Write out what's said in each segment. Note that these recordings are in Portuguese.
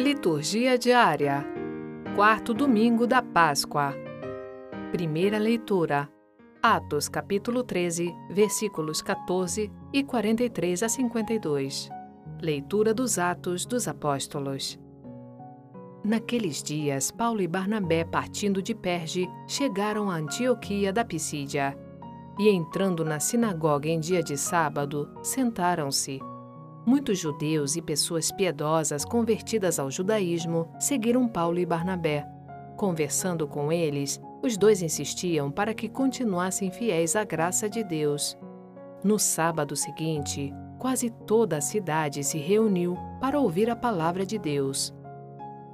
Liturgia diária. Quarto domingo da Páscoa. Primeira leitura. Atos capítulo 13, versículos 14 e 43 a 52. Leitura dos Atos dos Apóstolos. Naqueles dias, Paulo e Barnabé, partindo de Perge, chegaram a Antioquia da Pisídia. E entrando na sinagoga em dia de sábado, sentaram-se. Muitos judeus e pessoas piedosas convertidas ao judaísmo seguiram Paulo e Barnabé. Conversando com eles, os dois insistiam para que continuassem fiéis à graça de Deus. No sábado seguinte, quase toda a cidade se reuniu para ouvir a palavra de Deus.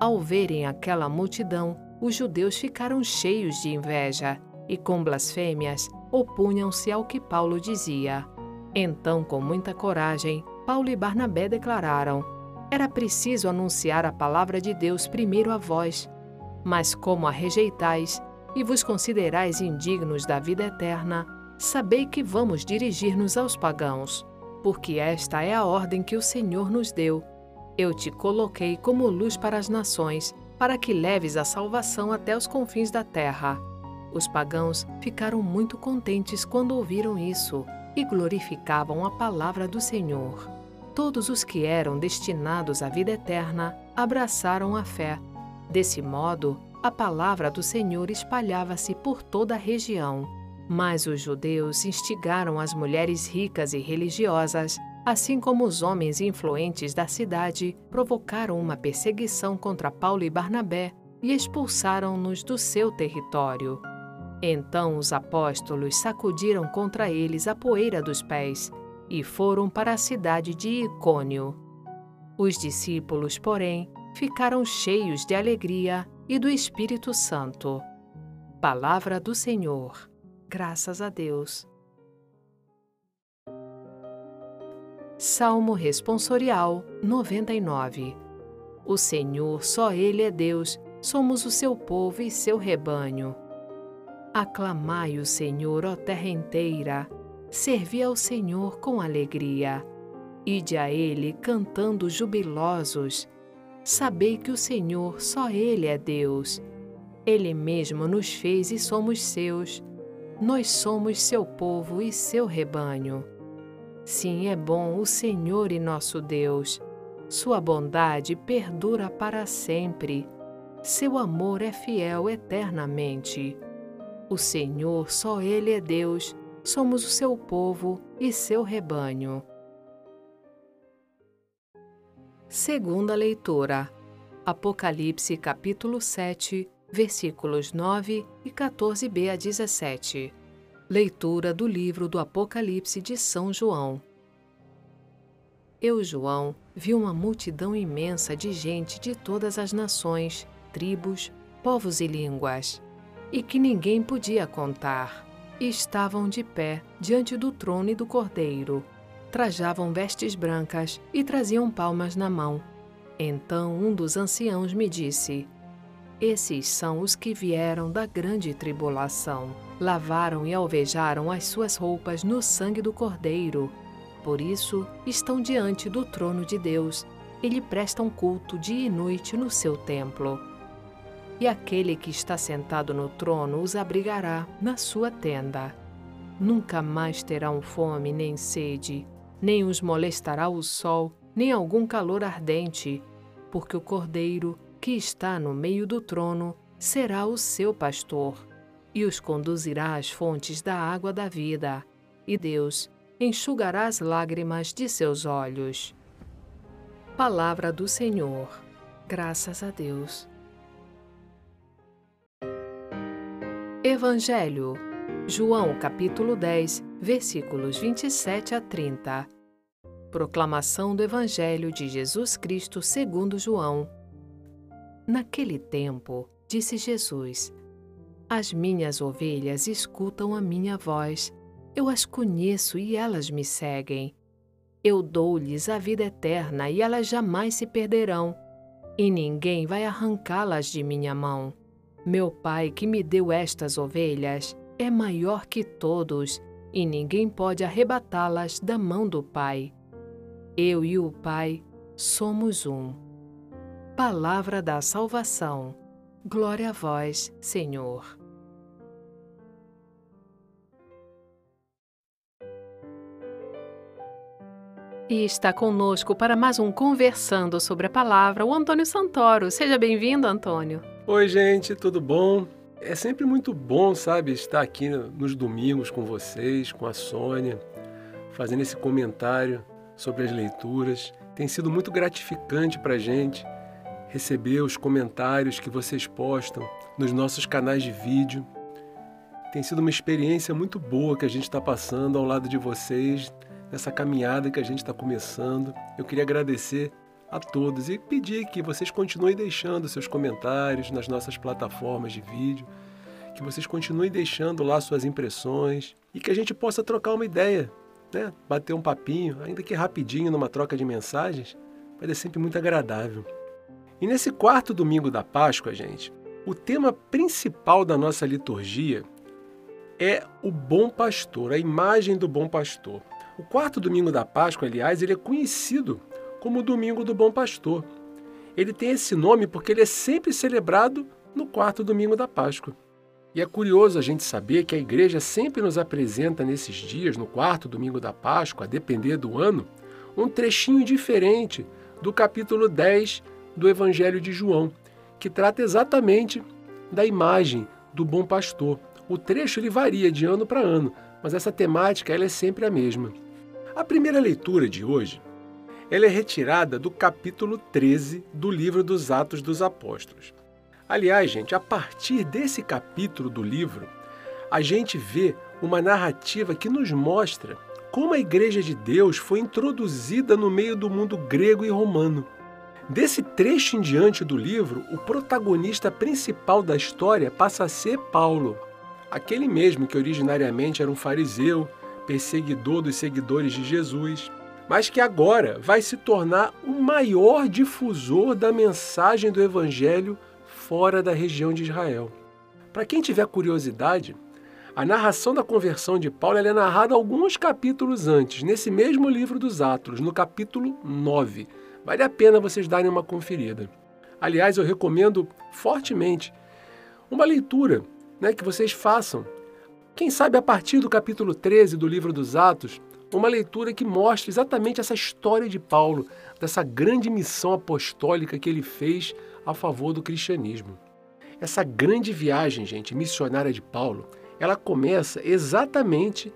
Ao verem aquela multidão, os judeus ficaram cheios de inveja e, com blasfêmias, opunham-se ao que Paulo dizia. Então, com muita coragem, Paulo e Barnabé declararam: Era preciso anunciar a palavra de Deus primeiro a vós. Mas como a rejeitais e vos considerais indignos da vida eterna, sabei que vamos dirigir-nos aos pagãos, porque esta é a ordem que o Senhor nos deu. Eu te coloquei como luz para as nações, para que leves a salvação até os confins da terra. Os pagãos ficaram muito contentes quando ouviram isso e glorificavam a palavra do Senhor todos os que eram destinados à vida eterna abraçaram a fé. Desse modo, a palavra do Senhor espalhava-se por toda a região. Mas os judeus instigaram as mulheres ricas e religiosas, assim como os homens influentes da cidade, provocaram uma perseguição contra Paulo e Barnabé e expulsaram-nos do seu território. Então os apóstolos sacudiram contra eles a poeira dos pés e foram para a cidade de Icônio. Os discípulos, porém, ficaram cheios de alegria e do Espírito Santo. Palavra do Senhor. Graças a Deus. Salmo Responsorial 99 O Senhor, só Ele é Deus, somos o seu povo e seu rebanho. Aclamai o Senhor, ó terra inteira servi ao Senhor com alegria. Ide a Ele cantando jubilosos. Sabei que o Senhor, só Ele é Deus. Ele mesmo nos fez e somos seus. Nós somos seu povo e seu rebanho. Sim, é bom o Senhor e nosso Deus. Sua bondade perdura para sempre. Seu amor é fiel eternamente. O Senhor, só Ele é Deus somos o seu povo e seu rebanho. Segunda leitura. Apocalipse capítulo 7, versículos 9 e 14b a 17. Leitura do livro do Apocalipse de São João. Eu, João, vi uma multidão imensa de gente de todas as nações, tribos, povos e línguas, e que ninguém podia contar e estavam de pé diante do trono e do cordeiro. Trajavam vestes brancas e traziam palmas na mão. Então um dos anciãos me disse: Esses são os que vieram da grande tribulação. Lavaram e alvejaram as suas roupas no sangue do cordeiro. Por isso estão diante do trono de Deus e lhe prestam culto dia e noite no seu templo e aquele que está sentado no trono os abrigará na sua tenda. Nunca mais terão fome nem sede, nem os molestará o sol, nem algum calor ardente, porque o Cordeiro, que está no meio do trono, será o seu pastor, e os conduzirá às fontes da água da vida, e Deus enxugará as lágrimas de seus olhos. Palavra do Senhor. Graças a Deus. Evangelho. João capítulo 10, versículos 27 a 30. Proclamação do Evangelho de Jesus Cristo segundo João. Naquele tempo, disse Jesus: As minhas ovelhas escutam a minha voz. Eu as conheço e elas me seguem. Eu dou-lhes a vida eterna e elas jamais se perderão, e ninguém vai arrancá-las de minha mão. Meu pai que me deu estas ovelhas é maior que todos, e ninguém pode arrebatá-las da mão do Pai. Eu e o Pai somos um. Palavra da salvação. Glória a vós, Senhor. E está conosco para mais um Conversando sobre a Palavra, o Antônio Santoro. Seja bem-vindo, Antônio. Oi, gente, tudo bom? É sempre muito bom, sabe, estar aqui nos domingos com vocês, com a Sônia, fazendo esse comentário sobre as leituras. Tem sido muito gratificante para a gente receber os comentários que vocês postam nos nossos canais de vídeo. Tem sido uma experiência muito boa que a gente está passando ao lado de vocês, nessa caminhada que a gente está começando. Eu queria agradecer a todos e pedir que vocês continuem deixando seus comentários nas nossas plataformas de vídeo, que vocês continuem deixando lá suas impressões e que a gente possa trocar uma ideia, né? bater um papinho, ainda que rapidinho numa troca de mensagens, mas é sempre muito agradável. E nesse quarto domingo da Páscoa, gente, o tema principal da nossa liturgia é o bom pastor, a imagem do bom pastor. O quarto domingo da Páscoa, aliás, ele é conhecido como o Domingo do Bom Pastor. Ele tem esse nome porque ele é sempre celebrado no quarto domingo da Páscoa. E é curioso a gente saber que a igreja sempre nos apresenta nesses dias, no quarto domingo da Páscoa, a depender do ano, um trechinho diferente do capítulo 10 do Evangelho de João, que trata exatamente da imagem do bom pastor. O trecho ele varia de ano para ano, mas essa temática ela é sempre a mesma. A primeira leitura de hoje ela é retirada do capítulo 13 do livro dos Atos dos Apóstolos. Aliás, gente, a partir desse capítulo do livro, a gente vê uma narrativa que nos mostra como a Igreja de Deus foi introduzida no meio do mundo grego e romano. Desse trecho em diante do livro, o protagonista principal da história passa a ser Paulo, aquele mesmo que originariamente era um fariseu, perseguidor dos seguidores de Jesus, mas que agora vai se tornar o maior difusor da mensagem do Evangelho fora da região de Israel. Para quem tiver curiosidade, a narração da conversão de Paulo é narrada alguns capítulos antes, nesse mesmo livro dos Atos, no capítulo 9. Vale a pena vocês darem uma conferida. Aliás, eu recomendo fortemente uma leitura né, que vocês façam. Quem sabe a partir do capítulo 13 do livro dos Atos, uma leitura que mostra exatamente essa história de Paulo, dessa grande missão apostólica que ele fez a favor do cristianismo. Essa grande viagem, gente, missionária de Paulo, ela começa exatamente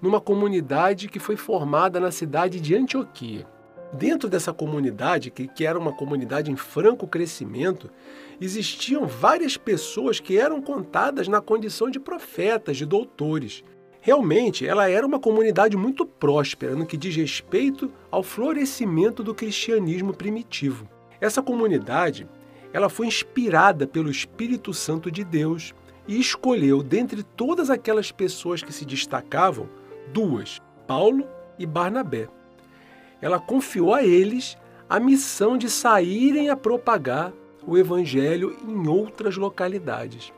numa comunidade que foi formada na cidade de Antioquia. Dentro dessa comunidade, que, que era uma comunidade em franco crescimento, existiam várias pessoas que eram contadas na condição de profetas, de doutores. Realmente, ela era uma comunidade muito próspera no que diz respeito ao florescimento do cristianismo primitivo. Essa comunidade, ela foi inspirada pelo Espírito Santo de Deus e escolheu dentre todas aquelas pessoas que se destacavam, duas, Paulo e Barnabé. Ela confiou a eles a missão de saírem a propagar o evangelho em outras localidades.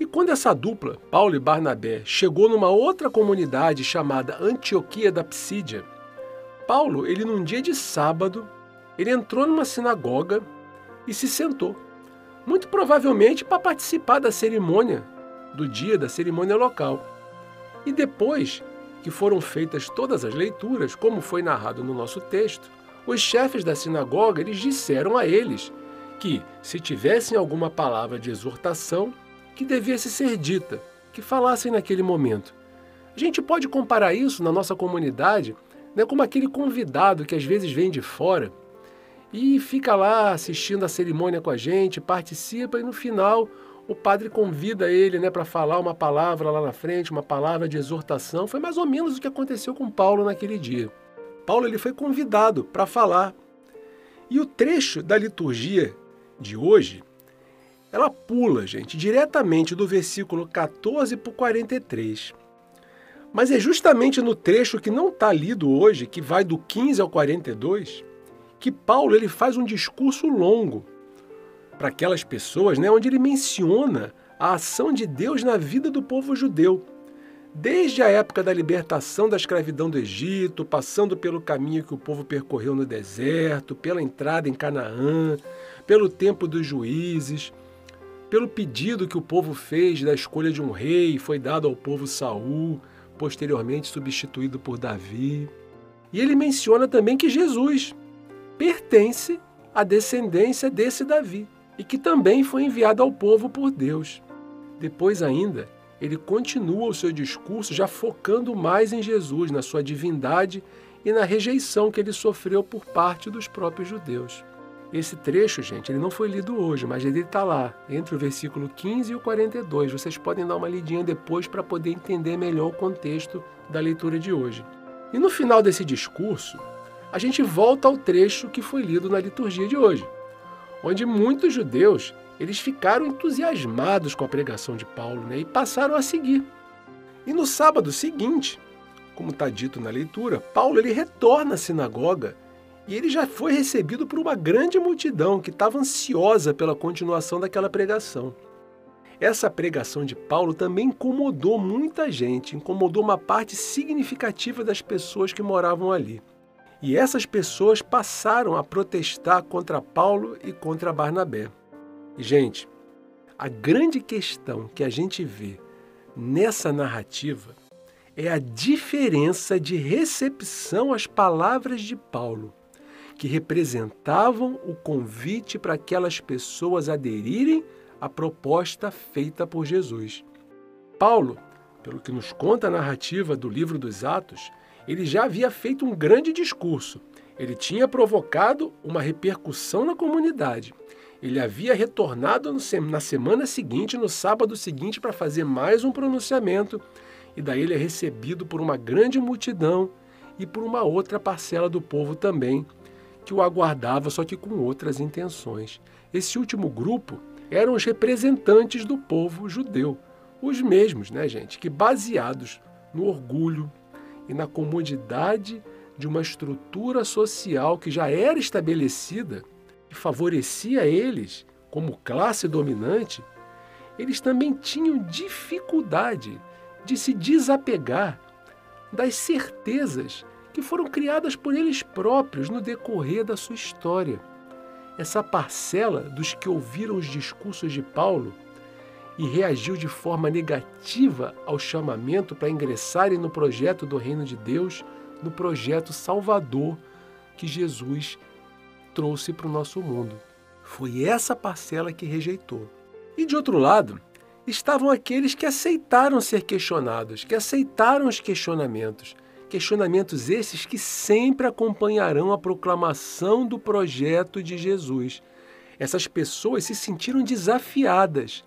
E quando essa dupla, Paulo e Barnabé, chegou numa outra comunidade chamada Antioquia da Psídia, Paulo, ele num dia de sábado, ele entrou numa sinagoga e se sentou, muito provavelmente para participar da cerimônia do dia da cerimônia local. E depois que foram feitas todas as leituras, como foi narrado no nosso texto, os chefes da sinagoga eles disseram a eles que, se tivessem alguma palavra de exortação, que devesse ser dita, que falassem naquele momento. A gente pode comparar isso na nossa comunidade né, como aquele convidado que às vezes vem de fora e fica lá assistindo a cerimônia com a gente, participa e no final o padre convida ele né, para falar uma palavra lá na frente, uma palavra de exortação. Foi mais ou menos o que aconteceu com Paulo naquele dia. Paulo ele foi convidado para falar. E o trecho da liturgia de hoje ela pula, gente, diretamente do versículo 14 para o 43. Mas é justamente no trecho que não está lido hoje, que vai do 15 ao 42, que Paulo ele faz um discurso longo para aquelas pessoas, né, onde ele menciona a ação de Deus na vida do povo judeu, Desde a época da libertação da escravidão do Egito, passando pelo caminho que o povo percorreu no deserto, pela entrada em Canaã, pelo tempo dos juízes, pelo pedido que o povo fez da escolha de um rei, foi dado ao povo Saul, posteriormente substituído por Davi. E ele menciona também que Jesus pertence à descendência desse Davi e que também foi enviado ao povo por Deus. Depois ainda, ele continua o seu discurso já focando mais em Jesus, na sua divindade e na rejeição que ele sofreu por parte dos próprios judeus. Esse trecho, gente, ele não foi lido hoje, mas ele está lá, entre o versículo 15 e o 42. Vocês podem dar uma lidinha depois para poder entender melhor o contexto da leitura de hoje. E no final desse discurso, a gente volta ao trecho que foi lido na liturgia de hoje, onde muitos judeus eles ficaram entusiasmados com a pregação de Paulo né, e passaram a seguir. E no sábado seguinte, como está dito na leitura, Paulo ele retorna à sinagoga e ele já foi recebido por uma grande multidão que estava ansiosa pela continuação daquela pregação. Essa pregação de Paulo também incomodou muita gente, incomodou uma parte significativa das pessoas que moravam ali. E essas pessoas passaram a protestar contra Paulo e contra Barnabé. E, gente, a grande questão que a gente vê nessa narrativa é a diferença de recepção às palavras de Paulo que representavam o convite para aquelas pessoas aderirem à proposta feita por Jesus. Paulo, pelo que nos conta a narrativa do livro dos Atos, ele já havia feito um grande discurso. Ele tinha provocado uma repercussão na comunidade. Ele havia retornado na semana seguinte, no sábado seguinte, para fazer mais um pronunciamento, e daí ele é recebido por uma grande multidão e por uma outra parcela do povo também, que o aguardava, só que com outras intenções. Esse último grupo eram os representantes do povo judeu, os mesmos, né, gente, que baseados no orgulho e na comodidade de uma estrutura social que já era estabelecida e favorecia eles como classe dominante, eles também tinham dificuldade de se desapegar das certezas que foram criadas por eles próprios no decorrer da sua história. Essa parcela dos que ouviram os discursos de Paulo e reagiu de forma negativa ao chamamento para ingressarem no projeto do Reino de Deus, no projeto salvador que Jesus trouxe para o nosso mundo. Foi essa parcela que rejeitou. E de outro lado, estavam aqueles que aceitaram ser questionados, que aceitaram os questionamentos, Questionamentos esses que sempre acompanharão a proclamação do projeto de Jesus. Essas pessoas se sentiram desafiadas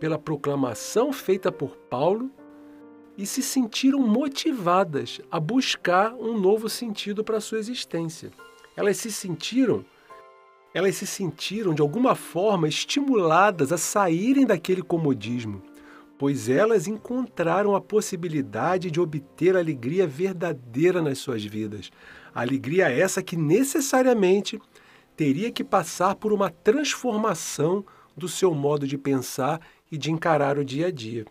pela proclamação feita por Paulo e se sentiram motivadas a buscar um novo sentido para a sua existência. Elas se sentiram elas se sentiram de alguma forma estimuladas a saírem daquele comodismo, pois elas encontraram a possibilidade de obter alegria verdadeira nas suas vidas. alegria essa que necessariamente teria que passar por uma transformação do seu modo de pensar e de encarar o dia a dia.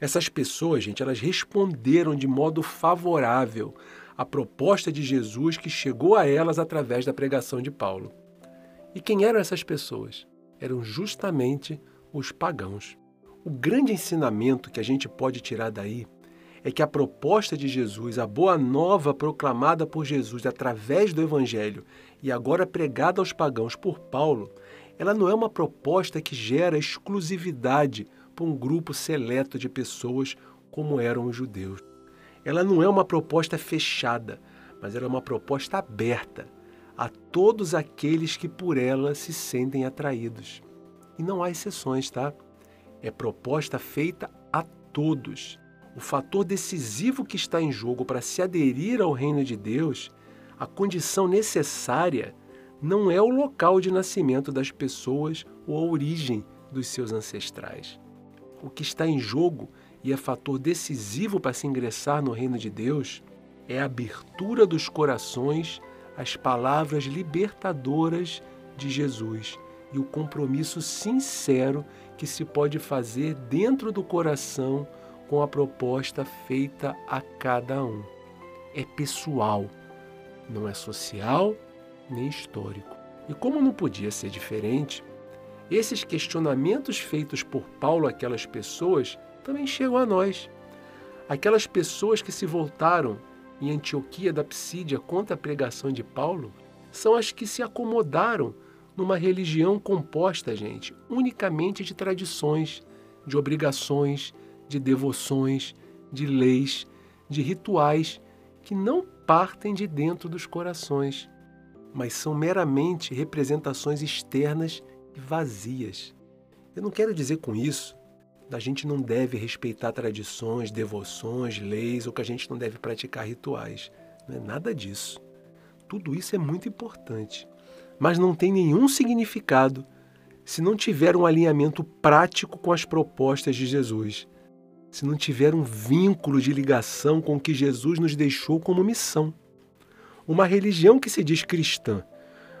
Essas pessoas, gente, elas responderam de modo favorável à proposta de Jesus que chegou a elas através da pregação de Paulo. E quem eram essas pessoas? Eram justamente os pagãos. O grande ensinamento que a gente pode tirar daí é que a proposta de Jesus, a boa nova proclamada por Jesus através do Evangelho e agora pregada aos pagãos por Paulo, ela não é uma proposta que gera exclusividade para um grupo seleto de pessoas como eram os judeus. Ela não é uma proposta fechada, mas ela é uma proposta aberta a todos aqueles que por ela se sentem atraídos. E não há exceções, tá? É proposta feita a todos. O fator decisivo que está em jogo para se aderir ao reino de Deus, a condição necessária, não é o local de nascimento das pessoas ou a origem dos seus ancestrais. O que está em jogo e é fator decisivo para se ingressar no reino de Deus é a abertura dos corações às palavras libertadoras de Jesus e o compromisso sincero que se pode fazer dentro do coração com a proposta feita a cada um. É pessoal, não é social nem histórico. E como não podia ser diferente, esses questionamentos feitos por Paulo àquelas pessoas também chegam a nós. Aquelas pessoas que se voltaram em Antioquia da Psídia contra a pregação de Paulo são as que se acomodaram numa religião composta, gente, unicamente de tradições, de obrigações, de devoções, de leis, de rituais que não partem de dentro dos corações, mas são meramente representações externas e vazias. Eu não quero dizer com isso que a gente não deve respeitar tradições, devoções, leis ou que a gente não deve praticar rituais. Não é nada disso. Tudo isso é muito importante, mas não tem nenhum significado se não tiver um alinhamento prático com as propostas de Jesus, se não tiver um vínculo de ligação com o que Jesus nos deixou como missão. Uma religião que se diz cristã,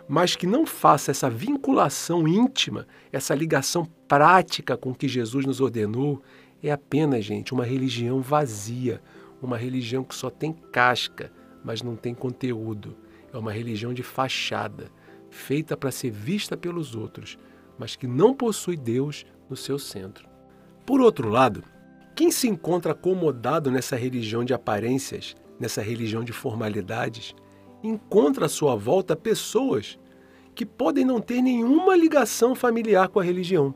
mas que não faça essa vinculação íntima, essa ligação prática com o que Jesus nos ordenou, é apenas, gente, uma religião vazia, uma religião que só tem casca, mas não tem conteúdo. É uma religião de fachada, feita para ser vista pelos outros, mas que não possui Deus no seu centro. Por outro lado, quem se encontra acomodado nessa religião de aparências, nessa religião de formalidades, encontra à sua volta pessoas que podem não ter nenhuma ligação familiar com a religião,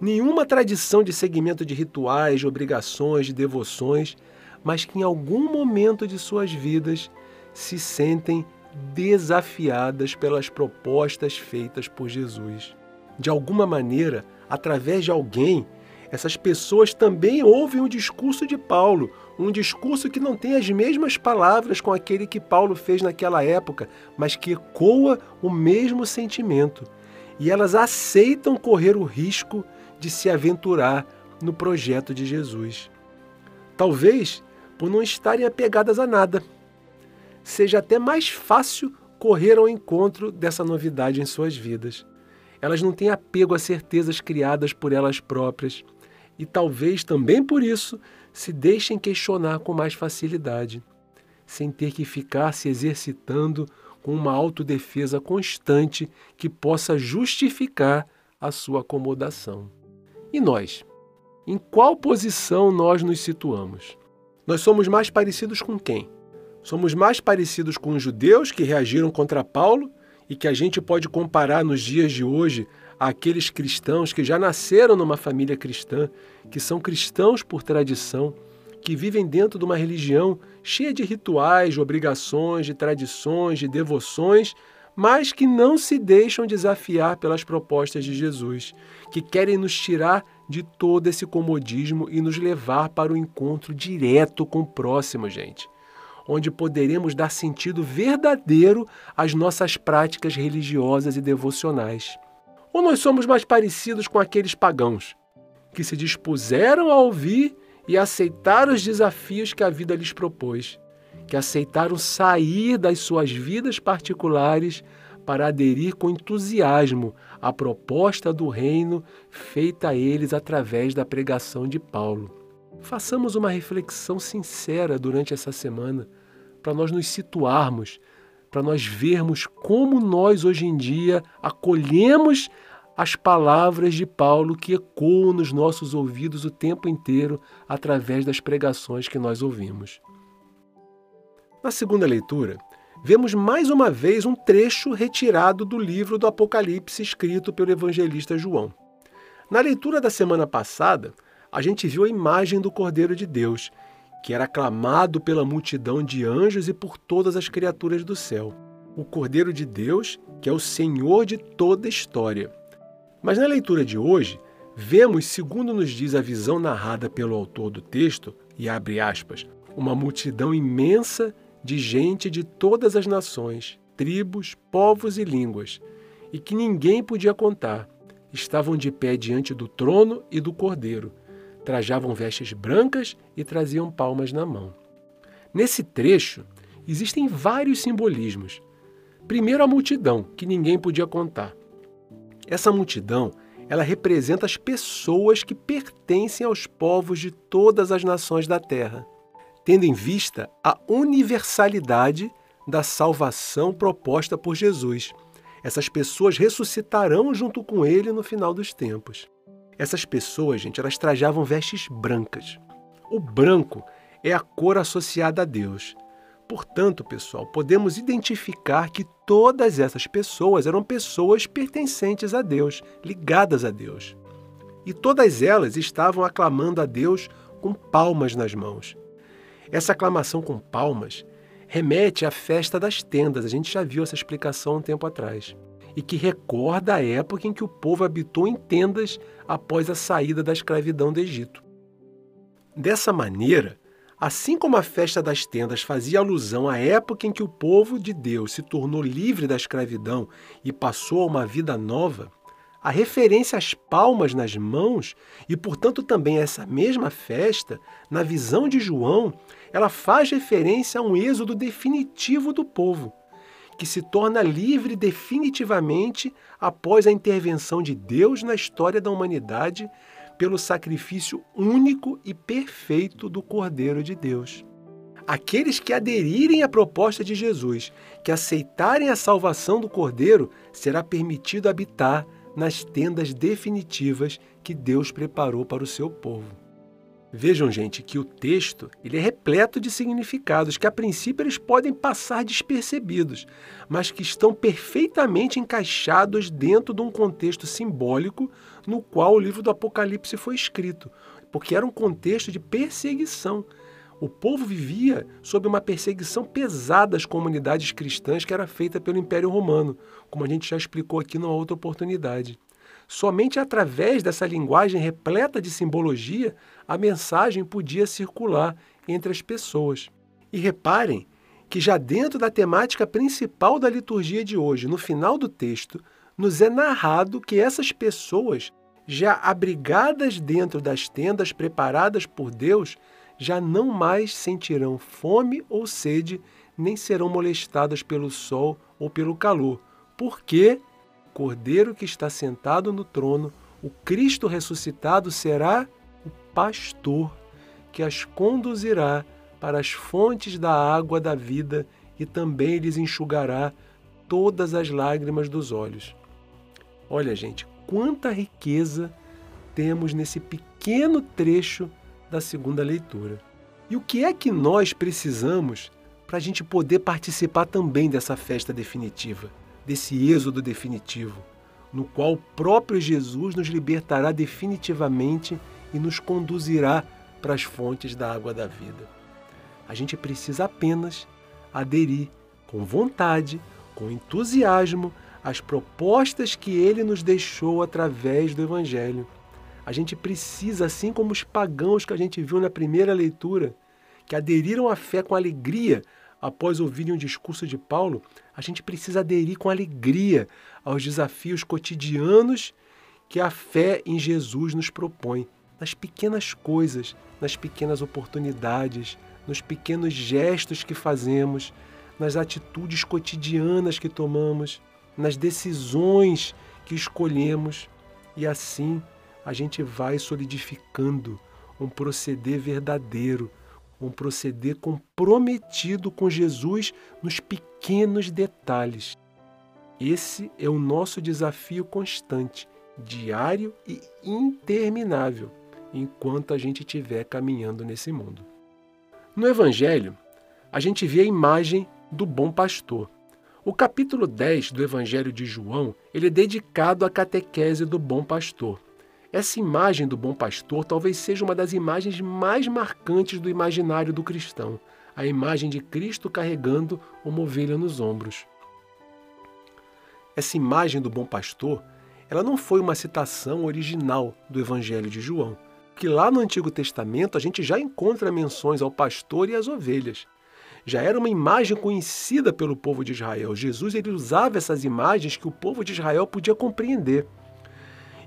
nenhuma tradição de seguimento de rituais, de obrigações, de devoções, mas que em algum momento de suas vidas se sentem desafiadas pelas propostas feitas por Jesus. De alguma maneira, através de alguém, essas pessoas também ouvem o discurso de Paulo, um discurso que não tem as mesmas palavras com aquele que Paulo fez naquela época, mas que ecoa o mesmo sentimento. E elas aceitam correr o risco de se aventurar no projeto de Jesus. Talvez por não estarem apegadas a nada, seja até mais fácil correr ao encontro dessa novidade em suas vidas. Elas não têm apego a certezas criadas por elas próprias e talvez também por isso se deixem questionar com mais facilidade, sem ter que ficar se exercitando com uma autodefesa constante que possa justificar a sua acomodação. E nós? Em qual posição nós nos situamos? Nós somos mais parecidos com quem? Somos mais parecidos com os judeus que reagiram contra Paulo e que a gente pode comparar nos dias de hoje àqueles cristãos que já nasceram numa família cristã, que são cristãos por tradição, que vivem dentro de uma religião cheia de rituais, de obrigações, de tradições, de devoções, mas que não se deixam desafiar pelas propostas de Jesus, que querem nos tirar de todo esse comodismo e nos levar para o encontro direto com o próximo, gente onde poderemos dar sentido verdadeiro às nossas práticas religiosas e devocionais. Ou nós somos mais parecidos com aqueles pagãos que se dispuseram a ouvir e aceitar os desafios que a vida lhes propôs, que aceitaram sair das suas vidas particulares para aderir com entusiasmo à proposta do reino feita a eles através da pregação de Paulo. Façamos uma reflexão sincera durante essa semana para nós nos situarmos, para nós vermos como nós hoje em dia acolhemos as palavras de Paulo que ecoam nos nossos ouvidos o tempo inteiro através das pregações que nós ouvimos. Na segunda leitura, vemos mais uma vez um trecho retirado do livro do Apocalipse escrito pelo evangelista João. Na leitura da semana passada, a gente viu a imagem do Cordeiro de Deus, que era aclamado pela multidão de anjos e por todas as criaturas do céu. O Cordeiro de Deus, que é o Senhor de toda a história. Mas na leitura de hoje, vemos, segundo nos diz a visão narrada pelo autor do texto, e abre aspas, uma multidão imensa de gente de todas as nações, tribos, povos e línguas, e que ninguém podia contar. Estavam de pé diante do trono e do Cordeiro trajavam vestes brancas e traziam palmas na mão. Nesse trecho, existem vários simbolismos. Primeiro, a multidão, que ninguém podia contar. Essa multidão ela representa as pessoas que pertencem aos povos de todas as nações da terra, tendo em vista a universalidade da salvação proposta por Jesus. Essas pessoas ressuscitarão junto com ele no final dos tempos. Essas pessoas, gente, elas trajavam vestes brancas. O branco é a cor associada a Deus. Portanto, pessoal, podemos identificar que todas essas pessoas eram pessoas pertencentes a Deus, ligadas a Deus. E todas elas estavam aclamando a Deus com palmas nas mãos. Essa aclamação com palmas remete à festa das tendas, a gente já viu essa explicação um tempo atrás, e que recorda a época em que o povo habitou em tendas após a saída da escravidão do Egito. Dessa maneira, Assim como a festa das tendas fazia alusão à época em que o povo de Deus se tornou livre da escravidão e passou a uma vida nova, a referência às palmas nas mãos e, portanto, também essa mesma festa, na visão de João, ela faz referência a um êxodo definitivo do povo, que se torna livre definitivamente após a intervenção de Deus na história da humanidade pelo sacrifício único e perfeito do Cordeiro de Deus. Aqueles que aderirem à proposta de Jesus, que aceitarem a salvação do Cordeiro, será permitido habitar nas tendas definitivas que Deus preparou para o seu povo. Vejam, gente, que o texto ele é repleto de significados que a princípio eles podem passar despercebidos, mas que estão perfeitamente encaixados dentro de um contexto simbólico no qual o livro do Apocalipse foi escrito, porque era um contexto de perseguição. O povo vivia sob uma perseguição pesada às comunidades cristãs que era feita pelo Império Romano, como a gente já explicou aqui numa outra oportunidade. Somente através dessa linguagem repleta de simbologia a mensagem podia circular entre as pessoas. E reparem que já dentro da temática principal da liturgia de hoje, no final do texto, nos é narrado que essas pessoas, já abrigadas dentro das tendas preparadas por Deus, já não mais sentirão fome ou sede, nem serão molestadas pelo sol ou pelo calor, porque Cordeiro que está sentado no trono, o Cristo ressuscitado será o pastor que as conduzirá para as fontes da água da vida e também lhes enxugará todas as lágrimas dos olhos. Olha, gente, quanta riqueza temos nesse pequeno trecho da segunda leitura. E o que é que nós precisamos para a gente poder participar também dessa festa definitiva? Desse êxodo definitivo, no qual o próprio Jesus nos libertará definitivamente e nos conduzirá para as fontes da água da vida. A gente precisa apenas aderir com vontade, com entusiasmo às propostas que ele nos deixou através do Evangelho. A gente precisa, assim como os pagãos que a gente viu na primeira leitura, que aderiram à fé com alegria após ouvirem o discurso de Paulo, a gente precisa aderir com alegria aos desafios cotidianos que a fé em Jesus nos propõe, nas pequenas coisas, nas pequenas oportunidades, nos pequenos gestos que fazemos, nas atitudes cotidianas que tomamos, nas decisões que escolhemos, e assim a gente vai solidificando um proceder verdadeiro um proceder comprometido com Jesus nos pequenos detalhes. Esse é o nosso desafio constante, diário e interminável, enquanto a gente estiver caminhando nesse mundo. No Evangelho, a gente vê a imagem do bom pastor. O capítulo 10 do Evangelho de João ele é dedicado à catequese do bom pastor. Essa imagem do bom pastor talvez seja uma das imagens mais marcantes do imaginário do cristão, a imagem de Cristo carregando uma ovelha nos ombros. Essa imagem do bom pastor, ela não foi uma citação original do Evangelho de João, que lá no Antigo Testamento a gente já encontra menções ao pastor e às ovelhas. Já era uma imagem conhecida pelo povo de Israel. Jesus ele usava essas imagens que o povo de Israel podia compreender.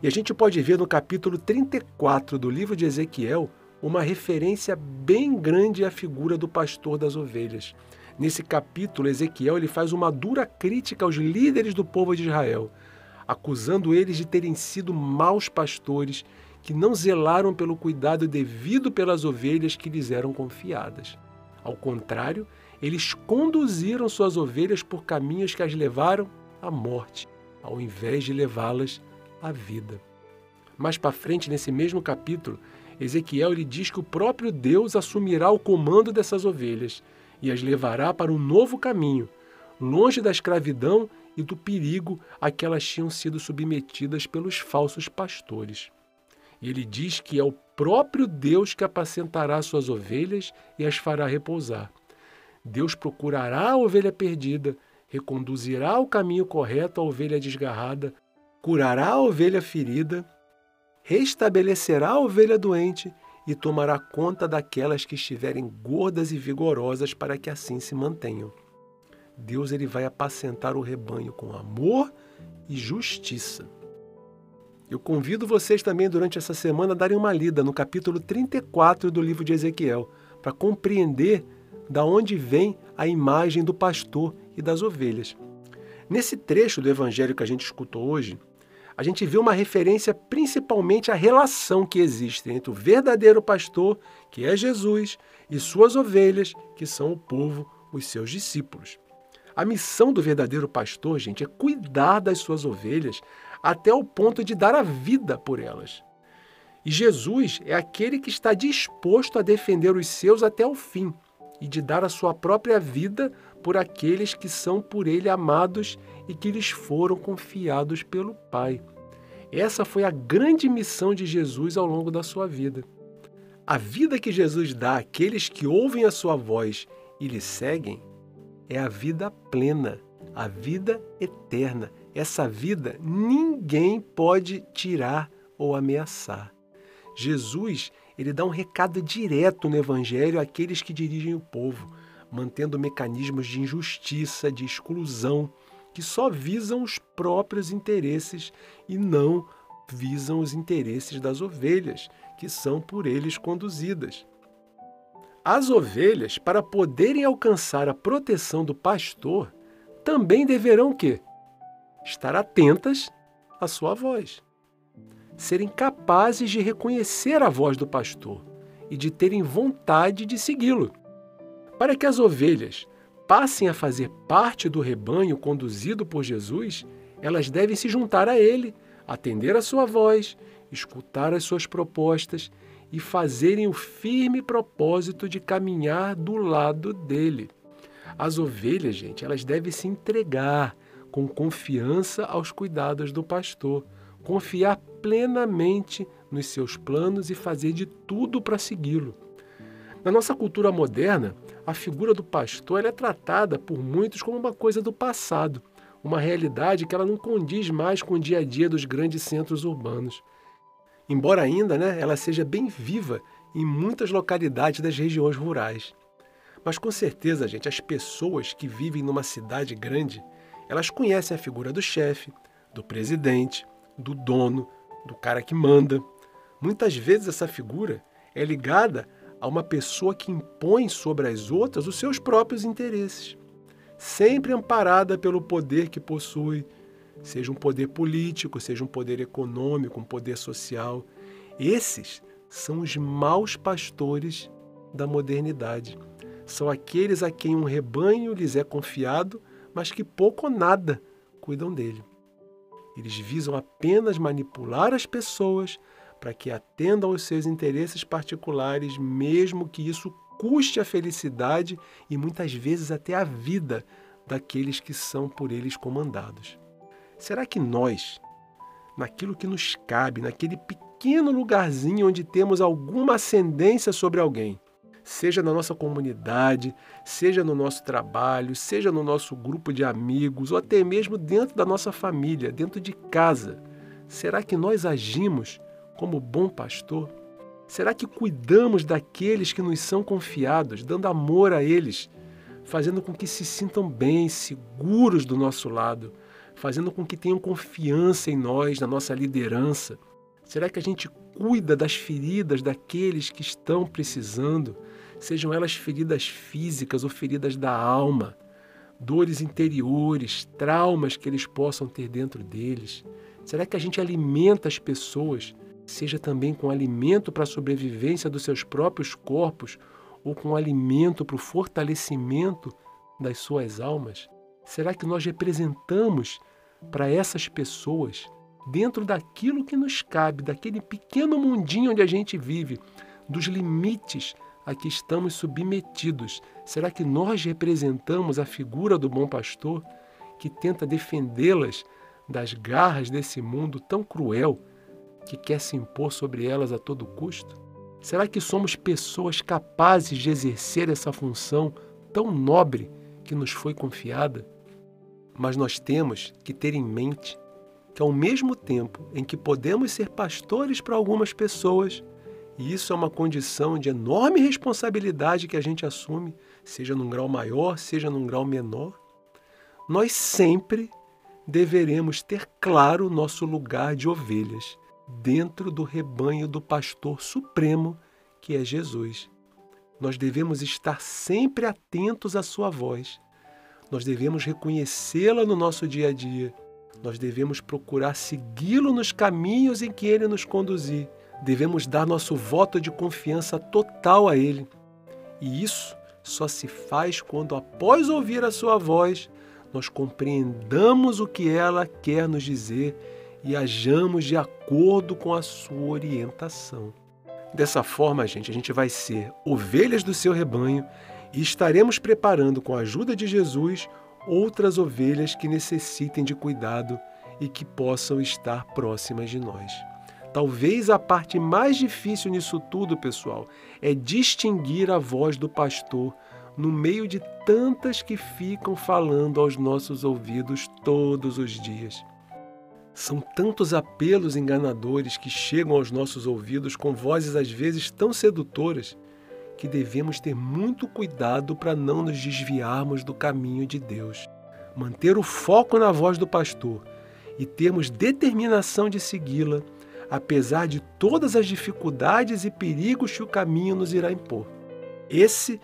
E a gente pode ver no capítulo 34 do livro de Ezequiel uma referência bem grande à figura do pastor das ovelhas. Nesse capítulo, Ezequiel ele faz uma dura crítica aos líderes do povo de Israel, acusando eles de terem sido maus pastores que não zelaram pelo cuidado devido pelas ovelhas que lhes eram confiadas. Ao contrário, eles conduziram suas ovelhas por caminhos que as levaram à morte, ao invés de levá-las à vida. Mais para frente, nesse mesmo capítulo, Ezequiel lhe diz que o próprio Deus assumirá o comando dessas ovelhas e as levará para um novo caminho, longe da escravidão e do perigo a que elas tinham sido submetidas pelos falsos pastores. E ele diz que é o próprio Deus que apacentará suas ovelhas e as fará repousar. Deus procurará a ovelha perdida, reconduzirá ao caminho correto a ovelha desgarrada, curará a ovelha ferida, restabelecerá a ovelha doente e tomará conta daquelas que estiverem gordas e vigorosas para que assim se mantenham. Deus ele vai apacentar o rebanho com amor e justiça. Eu convido vocês também durante essa semana a darem uma lida no capítulo 34 do livro de Ezequiel, para compreender da onde vem a imagem do pastor e das ovelhas. Nesse trecho do evangelho que a gente escutou hoje, a gente vê uma referência principalmente à relação que existe entre o verdadeiro pastor, que é Jesus, e suas ovelhas, que são o povo, os seus discípulos. A missão do verdadeiro pastor, gente, é cuidar das suas ovelhas até o ponto de dar a vida por elas. E Jesus é aquele que está disposto a defender os seus até o fim e de dar a sua própria vida por aqueles que são por ele amados e que lhes foram confiados pelo Pai. Essa foi a grande missão de Jesus ao longo da sua vida. A vida que Jesus dá àqueles que ouvem a sua voz e lhe seguem é a vida plena, a vida eterna. Essa vida ninguém pode tirar ou ameaçar. Jesus ele dá um recado direto no Evangelho àqueles que dirigem o povo, mantendo mecanismos de injustiça, de exclusão, que só visam os próprios interesses e não visam os interesses das ovelhas, que são por eles conduzidas. As ovelhas, para poderem alcançar a proteção do pastor, também deverão o quê? Estar atentas à sua voz serem capazes de reconhecer a voz do pastor e de terem vontade de segui-lo. Para que as ovelhas passem a fazer parte do rebanho conduzido por Jesus, elas devem se juntar a ele, atender a sua voz, escutar as suas propostas e fazerem o firme propósito de caminhar do lado dele. As ovelhas, gente, elas devem se entregar com confiança aos cuidados do pastor confiar plenamente nos seus planos e fazer de tudo para segui-lo. Na nossa cultura moderna, a figura do pastor é tratada por muitos como uma coisa do passado, uma realidade que ela não condiz mais com o dia a dia dos grandes centros urbanos. Embora ainda né, ela seja bem viva em muitas localidades das regiões rurais. Mas com certeza, gente, as pessoas que vivem numa cidade grande, elas conhecem a figura do chefe, do presidente, do dono, do cara que manda. Muitas vezes essa figura é ligada a uma pessoa que impõe sobre as outras os seus próprios interesses, sempre amparada pelo poder que possui, seja um poder político, seja um poder econômico, um poder social. Esses são os maus pastores da modernidade. São aqueles a quem um rebanho lhes é confiado, mas que pouco ou nada cuidam dele. Eles visam apenas manipular as pessoas para que atendam aos seus interesses particulares, mesmo que isso custe a felicidade e muitas vezes até a vida daqueles que são por eles comandados. Será que nós, naquilo que nos cabe, naquele pequeno lugarzinho onde temos alguma ascendência sobre alguém, seja na nossa comunidade, seja no nosso trabalho, seja no nosso grupo de amigos ou até mesmo dentro da nossa família, dentro de casa. Será que nós agimos como bom pastor? Será que cuidamos daqueles que nos são confiados, dando amor a eles, fazendo com que se sintam bem, seguros do nosso lado, fazendo com que tenham confiança em nós, na nossa liderança? Será que a gente cuida das feridas daqueles que estão precisando? sejam elas feridas físicas ou feridas da alma. dores interiores, traumas que eles possam ter dentro deles? Será que a gente alimenta as pessoas, seja também com alimento para a sobrevivência dos seus próprios corpos ou com alimento para o fortalecimento das suas almas? Será que nós representamos para essas pessoas, dentro daquilo que nos cabe, daquele pequeno mundinho onde a gente vive, dos limites a que estamos submetidos? Será que nós representamos a figura do bom pastor que tenta defendê-las das garras desse mundo tão cruel que quer se impor sobre elas a todo custo? Será que somos pessoas capazes de exercer essa função tão nobre que nos foi confiada? Mas nós temos que ter em mente que, ao mesmo tempo em que podemos ser pastores para algumas pessoas, e isso é uma condição de enorme responsabilidade que a gente assume, seja num grau maior, seja num grau menor, nós sempre deveremos ter claro nosso lugar de ovelhas dentro do rebanho do pastor supremo que é Jesus. Nós devemos estar sempre atentos à sua voz. Nós devemos reconhecê-la no nosso dia a dia. Nós devemos procurar segui-lo nos caminhos em que ele nos conduzir devemos dar nosso voto de confiança total a Ele. E isso só se faz quando, após ouvir a Sua voz, nós compreendamos o que ela quer nos dizer e ajamos de acordo com a Sua orientação. Dessa forma, gente, a gente vai ser ovelhas do seu rebanho e estaremos preparando, com a ajuda de Jesus, outras ovelhas que necessitem de cuidado e que possam estar próximas de nós. Talvez a parte mais difícil nisso tudo, pessoal, é distinguir a voz do pastor no meio de tantas que ficam falando aos nossos ouvidos todos os dias. São tantos apelos enganadores que chegam aos nossos ouvidos com vozes às vezes tão sedutoras que devemos ter muito cuidado para não nos desviarmos do caminho de Deus. Manter o foco na voz do pastor e termos determinação de segui-la apesar de todas as dificuldades e perigos que o caminho nos irá impor. Esse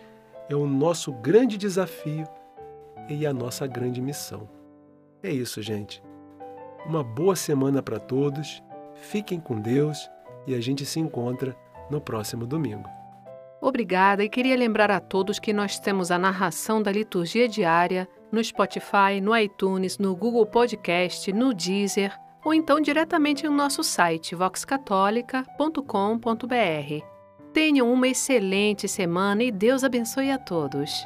é o nosso grande desafio e a nossa grande missão. É isso, gente. Uma boa semana para todos, fiquem com Deus e a gente se encontra no próximo domingo. Obrigada e queria lembrar a todos que nós temos a narração da liturgia diária no Spotify, no iTunes, no Google Podcast, no Deezer ou então diretamente no nosso site voxcatólica.com.br. Tenham uma excelente semana e Deus abençoe a todos.